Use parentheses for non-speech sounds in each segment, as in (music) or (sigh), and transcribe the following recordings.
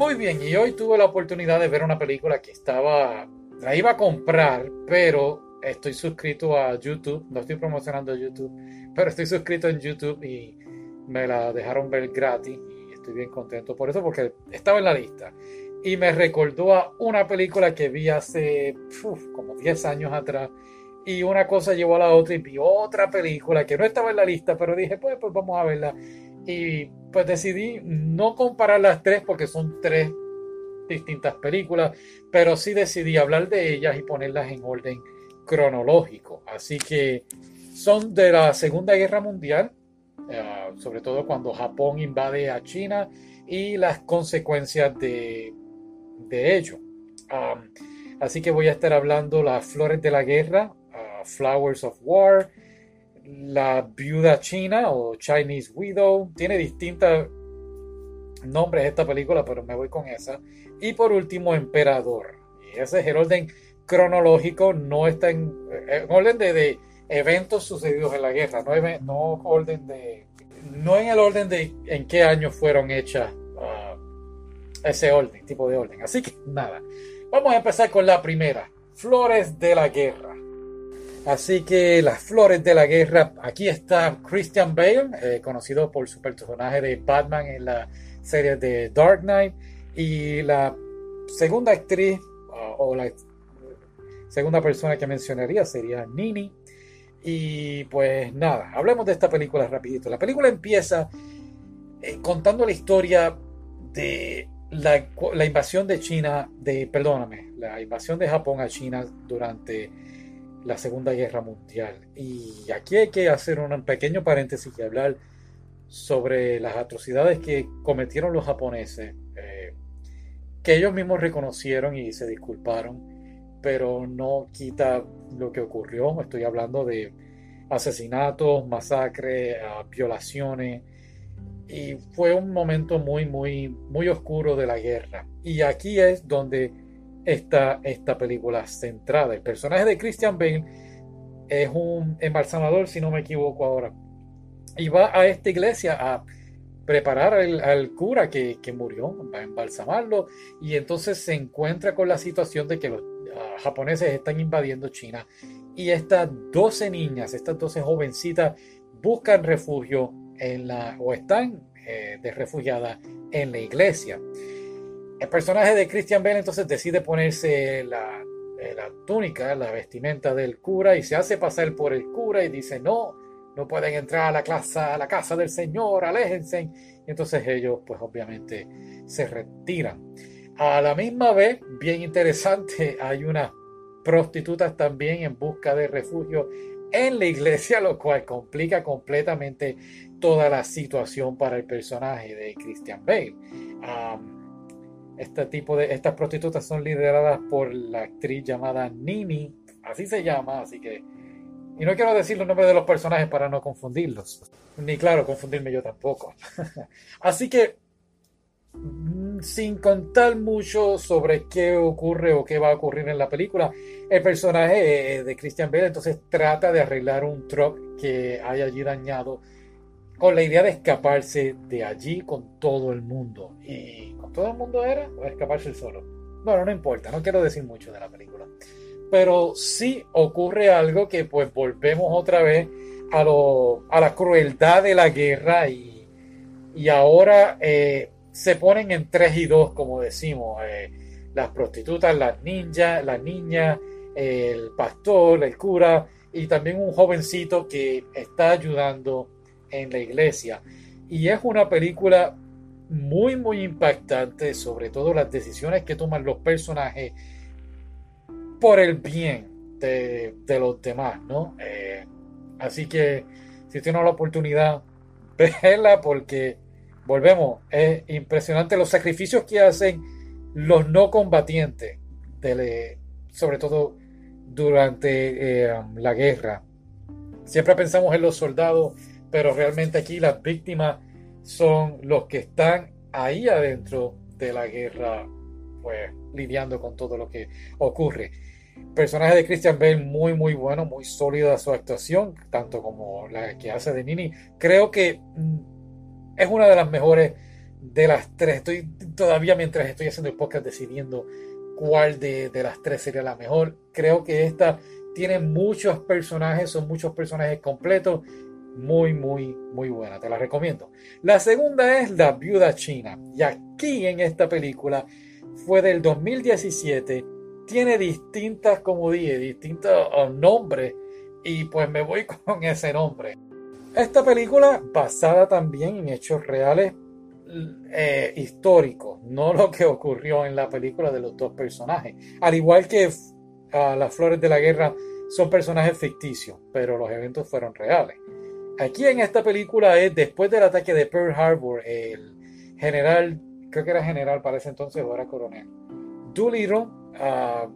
Muy bien, y hoy tuve la oportunidad de ver una película que estaba, la iba a comprar, pero estoy suscrito a YouTube, no estoy promocionando YouTube, pero estoy suscrito en YouTube y me la dejaron ver gratis y estoy bien contento por eso porque estaba en la lista. Y me recordó a una película que vi hace como 10 años atrás y una cosa llevó a la otra y vi otra película que no estaba en la lista, pero dije, pues, pues vamos a verla. Y pues decidí no comparar las tres porque son tres distintas películas, pero sí decidí hablar de ellas y ponerlas en orden cronológico. Así que son de la Segunda Guerra Mundial, eh, sobre todo cuando Japón invade a China y las consecuencias de, de ello. así que voy a estar hablando las flores de la guerra, uh, Flowers of War, la viuda china o Chinese Widow. Tiene distintos nombres esta película, pero me voy con esa. Y por último, Emperador. Y ese es el orden cronológico, no está en, orden de, eventos sucedidos en la guerra, no, no orden de no en el orden de en qué año fueron hechas uh, ese orden, tipo de orden. Así que nada, vamos a empezar con la primera, Flores de la Guerra. Así que las flores de la guerra, aquí está Christian Bale, eh, conocido por su personaje de Batman en la serie de Dark Knight, y la segunda actriz, o la segunda persona que mencionaría sería Nini. Y pues nada, hablemos de esta película rapidito. La película empieza eh, contando la historia de la, la, invasión de China, de, perdóname, la invasión de Japón a China durante la Segunda Guerra Mundial. Y aquí hay que hacer un pequeño paréntesis y hablar sobre las atrocidades que cometieron los japoneses, eh, que ellos mismos reconocieron y se disculparon, pero no quita lo que ocurrió. Estoy hablando de asesinatos, masacres, ah, violaciones. Y fue un momento muy, muy, muy oscuro de la guerra. Y aquí es donde esta, esta película centrada. El personaje de Christian Bale es un embalsamador, si no me equivoco ahora, y va a esta iglesia a preparar al, cura que, murió, va a embalsamarlo, y entonces se encuentra con la situación de que los ah, japoneses están invadiendo China y estas 12 niñas, estas 12 jovencitas buscan refugio en la, o están eh, de refugiadas en la iglesia. El personaje de Christian Bale entonces decide ponerse la, eh, la, túnica, la vestimenta del cura y se hace pasar por el cura y dice, no, no pueden entrar a la, casa, a la casa del Señor, aléjense. Y entonces ellos pues obviamente se retiran. A la misma vez, bien interesante, (laughs) hay unas prostitutas también en busca de refugio en la iglesia, lo cual complica completamente toda la situación para el personaje de Christian Bale. Este tipo de, estas prostitutas son lideradas por la actriz llamada Nini, así se llama, así que... Y no quiero decir los nombres de los personajes para no confundirlos, ni claro, confundirme yo tampoco. (laughs) así que, mm, sin contar mucho sobre qué ocurre o qué va a ocurrir en la película, el personaje de Christian Bale entonces trata de arreglar un truck que hay allí dañado con la idea de escaparse de allí con todo el mundo. Y todo el mundo era o escaparse solo. Bueno, no importa, no quiero decir mucho de la película. Pero sí ocurre algo que pues volvemos otra vez a, lo, a la crueldad de la guerra y, y ahora eh, se ponen en tres y dos, como decimos. Eh, las prostitutas, las ninjas, la niña, el pastor, el cura y también un jovencito que está ayudando en la iglesia. Y es una película muy, muy impactante, sobre todo las decisiones que toman los personajes por el bien de, los demás, ¿no? Eh, así que si tienen la oportunidad, (laughs) verla porque, volvemos, es impresionante los sacrificios que hacen los no combatientes, sobre todo durante eh, la guerra. Siempre pensamos en los soldados, pero realmente aquí las víctimas son los que están ahí adentro de la guerra, pues lidiando con todo lo que ocurre. personaje de Christian Bale muy muy bueno, muy sólida su actuación, tanto como la que hace de Nini. Creo que mm, es una de las mejores de las tres. Estoy todavía mientras estoy haciendo el podcast decidiendo cuál de, de las tres sería la mejor. Creo que esta tiene muchos personajes, son muchos personajes completos. Muy, muy, muy buena. Te la recomiendo. La segunda es La Viuda China. Y aquí en esta película fue del 2017. Tiene distintas, como dije, distintos uh, nombres. Y pues me voy (laughs) con ese nombre. Esta película basada también en hechos reales eh, históricos, no lo que ocurrió en la película de los dos personajes. Al igual que las flores de la guerra son personajes ficticios, pero los eventos fueron reales. Aquí en esta película es después del ataque de Pearl Harbor, el general, creo que era general para ese entonces o era coronel, Doolittle uh,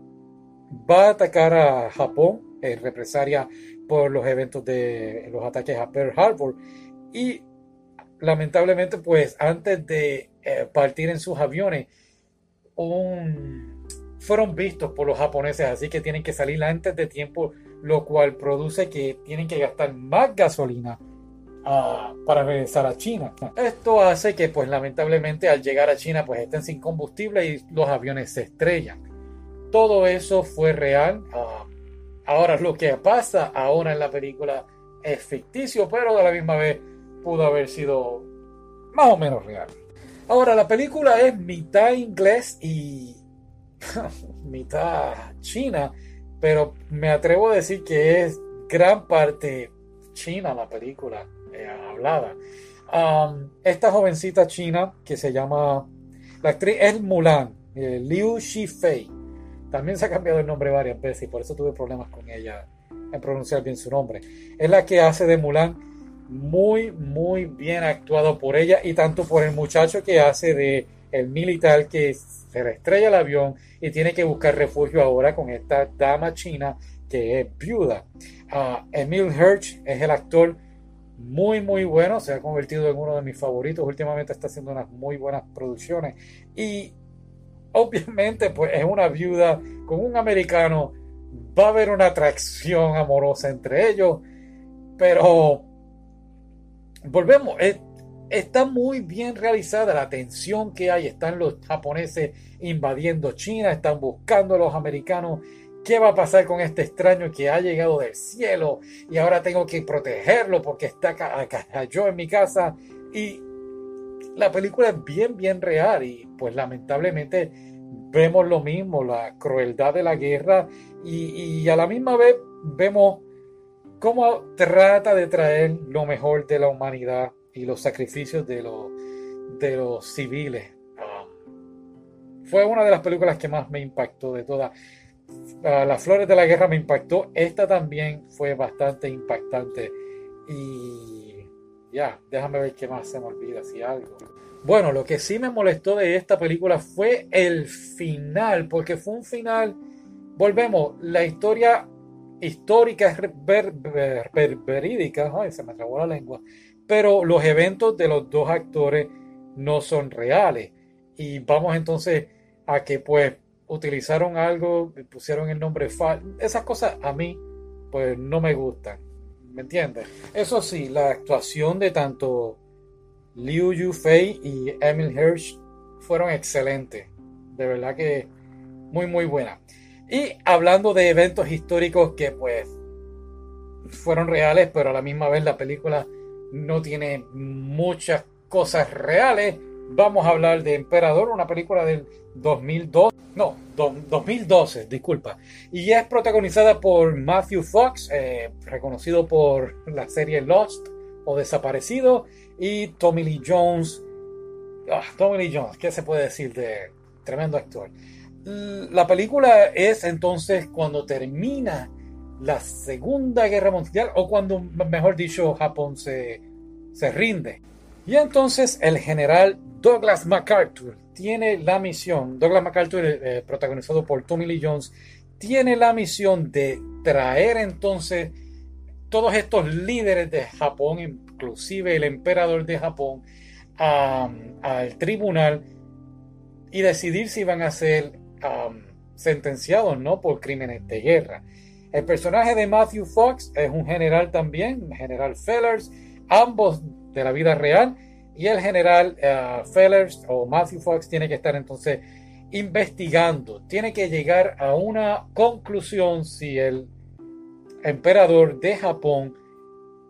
va a atacar a Japón en represalia por los eventos de los ataques a Pearl Harbor. Y lamentablemente pues antes de eh, partir en sus aviones fueron vistos por los japoneses así que tienen que salir antes de tiempo lo cual produce que tienen que gastar más gasolina ah, para regresar a China. Esto hace que, pues lamentablemente, al llegar a China, pues estén sin combustible y los aviones se estrellan. Todo eso fue real. Ah, ahora, lo que pasa ahora en la película es ficticio, pero a la misma vez pudo haber sido más o menos real. Ahora, la película es mitad inglés y (laughs) mitad china pero me atrevo a decir que es gran parte china la película eh, hablada. Um, esta jovencita china que se llama, la actriz es Mulan, eh, Liu Shifei. También se ha cambiado el nombre varias veces y por eso tuve problemas con ella en pronunciar bien su nombre. Es la que hace de Mulan muy, muy bien actuado por ella y tanto por el muchacho que hace de el militar que se le estrella el avión y tiene que buscar refugio ahora con esta dama china que es viuda. Uh, Emil Hirsch es el actor muy muy bueno, se ha convertido en uno de mis favoritos, últimamente está haciendo unas muy buenas producciones. Y obviamente pues es una viuda con un americano, va a haber una atracción amorosa entre ellos, pero volvemos, está muy bien realizada la tensión que hay. Están los japoneses invadiendo China, están buscando a los americanos. ¿Qué va a pasar con este extraño que ha llegado del cielo y ahora tengo que protegerlo porque está yo en mi casa? Y la película es bien, bien real y pues lamentablemente vemos lo mismo, la crueldad de la guerra y, y a la misma vez vemos cómo trata de traer lo mejor de la humanidad y los sacrificios de los, de los civiles. Fue una de las películas que más me impactó de todas. Uh, las Flores de la Guerra me impactó. Esta también fue bastante impactante. Y ya, déjame ver qué más se me olvida, si algo. Bueno, lo que sí me molestó de esta película fue el final, porque fue un final. Volvemos, la historia histórica es verídica. Ay, se me trabó la lengua pero los eventos de los dos actores no son reales. Y vamos entonces a que pues utilizaron algo, pusieron el nombre falso. Esas cosas a mí pues no me gustan. ¿Me entiendes? Eso sí, la actuación de tanto Liu Yufei y Emil Hirsch fueron excelentes. De verdad que muy muy buena. Y hablando de eventos históricos que pues fueron reales, pero a la misma vez la película no tiene muchas cosas reales. Vamos a hablar de Emperador, una película del 2002, no, 2012, disculpa. Y es protagonizada por Matthew Fox, eh, reconocido por la serie Lost o Desaparecido, y Tommy Lee Jones. Ah, Tommy Lee Jones, ¿qué se puede decir de tremendo actor? La película es entonces cuando termina la Segunda Guerra Mundial o cuando, mejor dicho, Japón se, se rinde. Y entonces el general Douglas MacArthur tiene la misión, Douglas MacArthur, eh, protagonizado por Tommy Lee Jones, tiene la misión de traer entonces todos estos líderes de Japón, inclusive el emperador de Japón, al tribunal y decidir si van a ser sentenciados no por crímenes de guerra. El personaje de Matthew Fox es un general también, general Fellers, ambos de la vida real. Y el general uh, Fellers o Matthew Fox tiene que estar entonces investigando, tiene que llegar a una conclusión si el emperador de Japón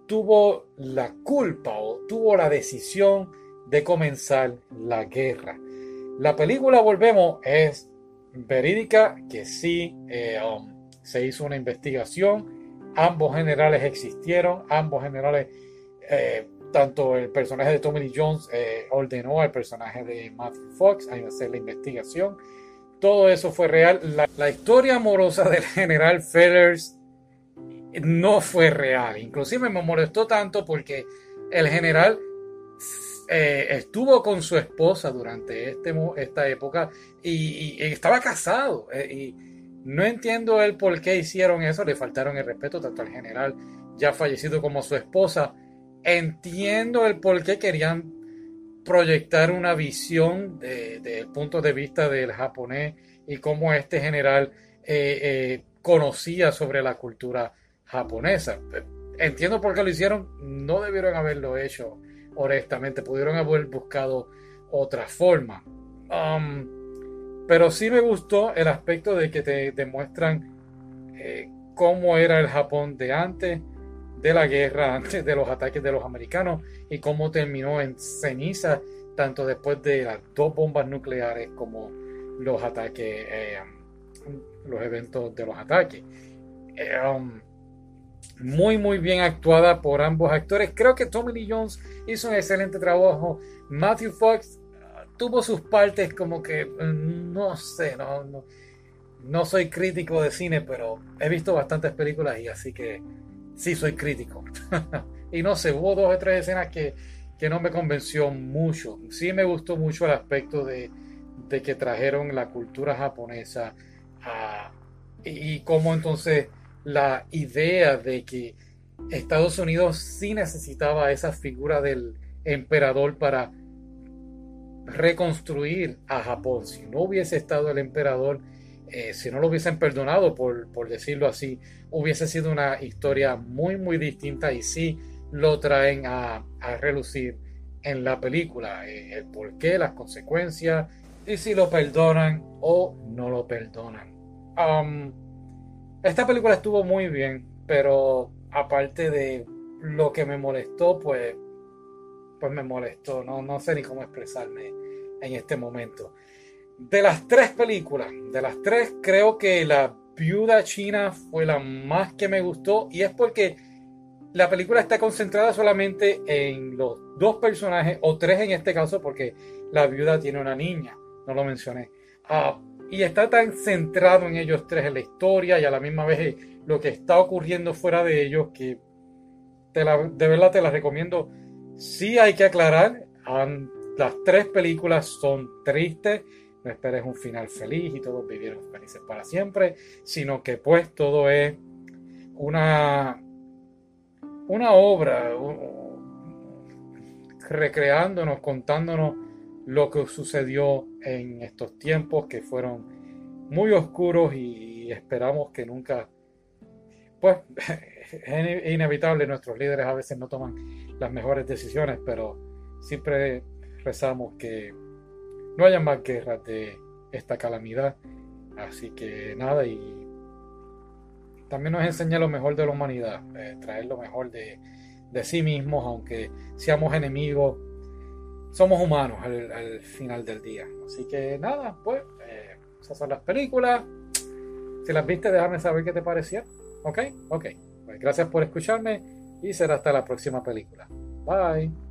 tuvo la culpa o tuvo la decisión de comenzar la guerra. La película, volvemos, es verídica, que sí eh, um, se hizo una investigación, ambos generales existieron, ambos generales, eh, tanto el personaje de Tommy Lee Jones eh, ordenó al personaje de Matthew Fox a hacer la investigación. Todo eso fue real. La, historia amorosa (laughs) del general Fellers no fue real. Inclusive me molestó tanto porque el general eh, estuvo con su esposa durante este, esta época y, estaba casado. Eh, no entiendo el por qué hicieron eso. Le faltaron el respeto tanto al general ya fallecido como su esposa. Entiendo el por qué querían proyectar una visión del de, punto de vista del japonés y cómo este general eh, conocía sobre la cultura japonesa. Entiendo por qué lo hicieron, no debieron haberlo hecho, honestamente, pudieron haber buscado otra forma. Um, pero sí me gustó el aspecto de que te demuestran eh, cómo era el Japón de antes de la guerra, antes de los ataques de los americanos y cómo terminó en ceniza, tanto después de las dos bombas nucleares como los ataques, eh, los eventos de los ataques. Eh, um, muy muy bien actuada por ambos actores. Creo que Tommy Lee Jones hizo un excelente trabajo. Matthew Fox tuvo sus partes como que mm, no sé, no, no, soy crítico de cine, pero he visto bastantes películas y así que sí soy crítico. (laughs) y no sé, hubo dos o tres escenas que, que no me convenció mucho. Sí me gustó mucho el aspecto de, de que trajeron la cultura japonesa y, y cómo entonces la idea de que Estados Unidos sí necesitaba esa figura del emperador para reconstruir a Japón. Si no hubiese estado el emperador, eh, si no lo hubiesen perdonado, por, decirlo así, hubiese sido una historia muy, muy distinta y sí lo traen a, relucir en la película. Eh, el por qué, las consecuencias y si lo perdonan o no lo perdonan. Um, esta película estuvo muy bien, pero aparte de lo que me molestó, pues, pues me molestó. No, no sé ni cómo expresarme en este momento. De las tres películas, de las tres, creo que la viuda china fue la más que me gustó y es porque la película está concentrada solamente en los dos personajes, o tres en este caso, porque la viuda tiene una niña, no lo mencioné. Ah, y está tan centrado en ellos tres, en la historia y a la misma vez lo que está ocurriendo fuera de ellos, que la, de verdad te las recomiendo. Sí hay que aclarar, las tres películas son tristes, no esperes un final feliz y todos vivieron felices para siempre, sino que pues todo es una, una obra recreándonos, contándonos lo que sucedió en estos tiempos que fueron muy oscuros y esperamos que nunca, pues (laughs) es inevitable, nuestros líderes a veces no toman las mejores decisiones, pero siempre rezamos que no haya más guerras de esta calamidad. Así que nada, y también nos enseña lo mejor de la humanidad, eh, traer lo mejor de, de sí mismos, aunque seamos enemigos somos humanos al, final del día. Así que nada, pues eh, esas son las películas. Si las viste, déjame saber qué te parecía. ¿Ok? Ok. Pues gracias por escucharme y será hasta la próxima película. Bye.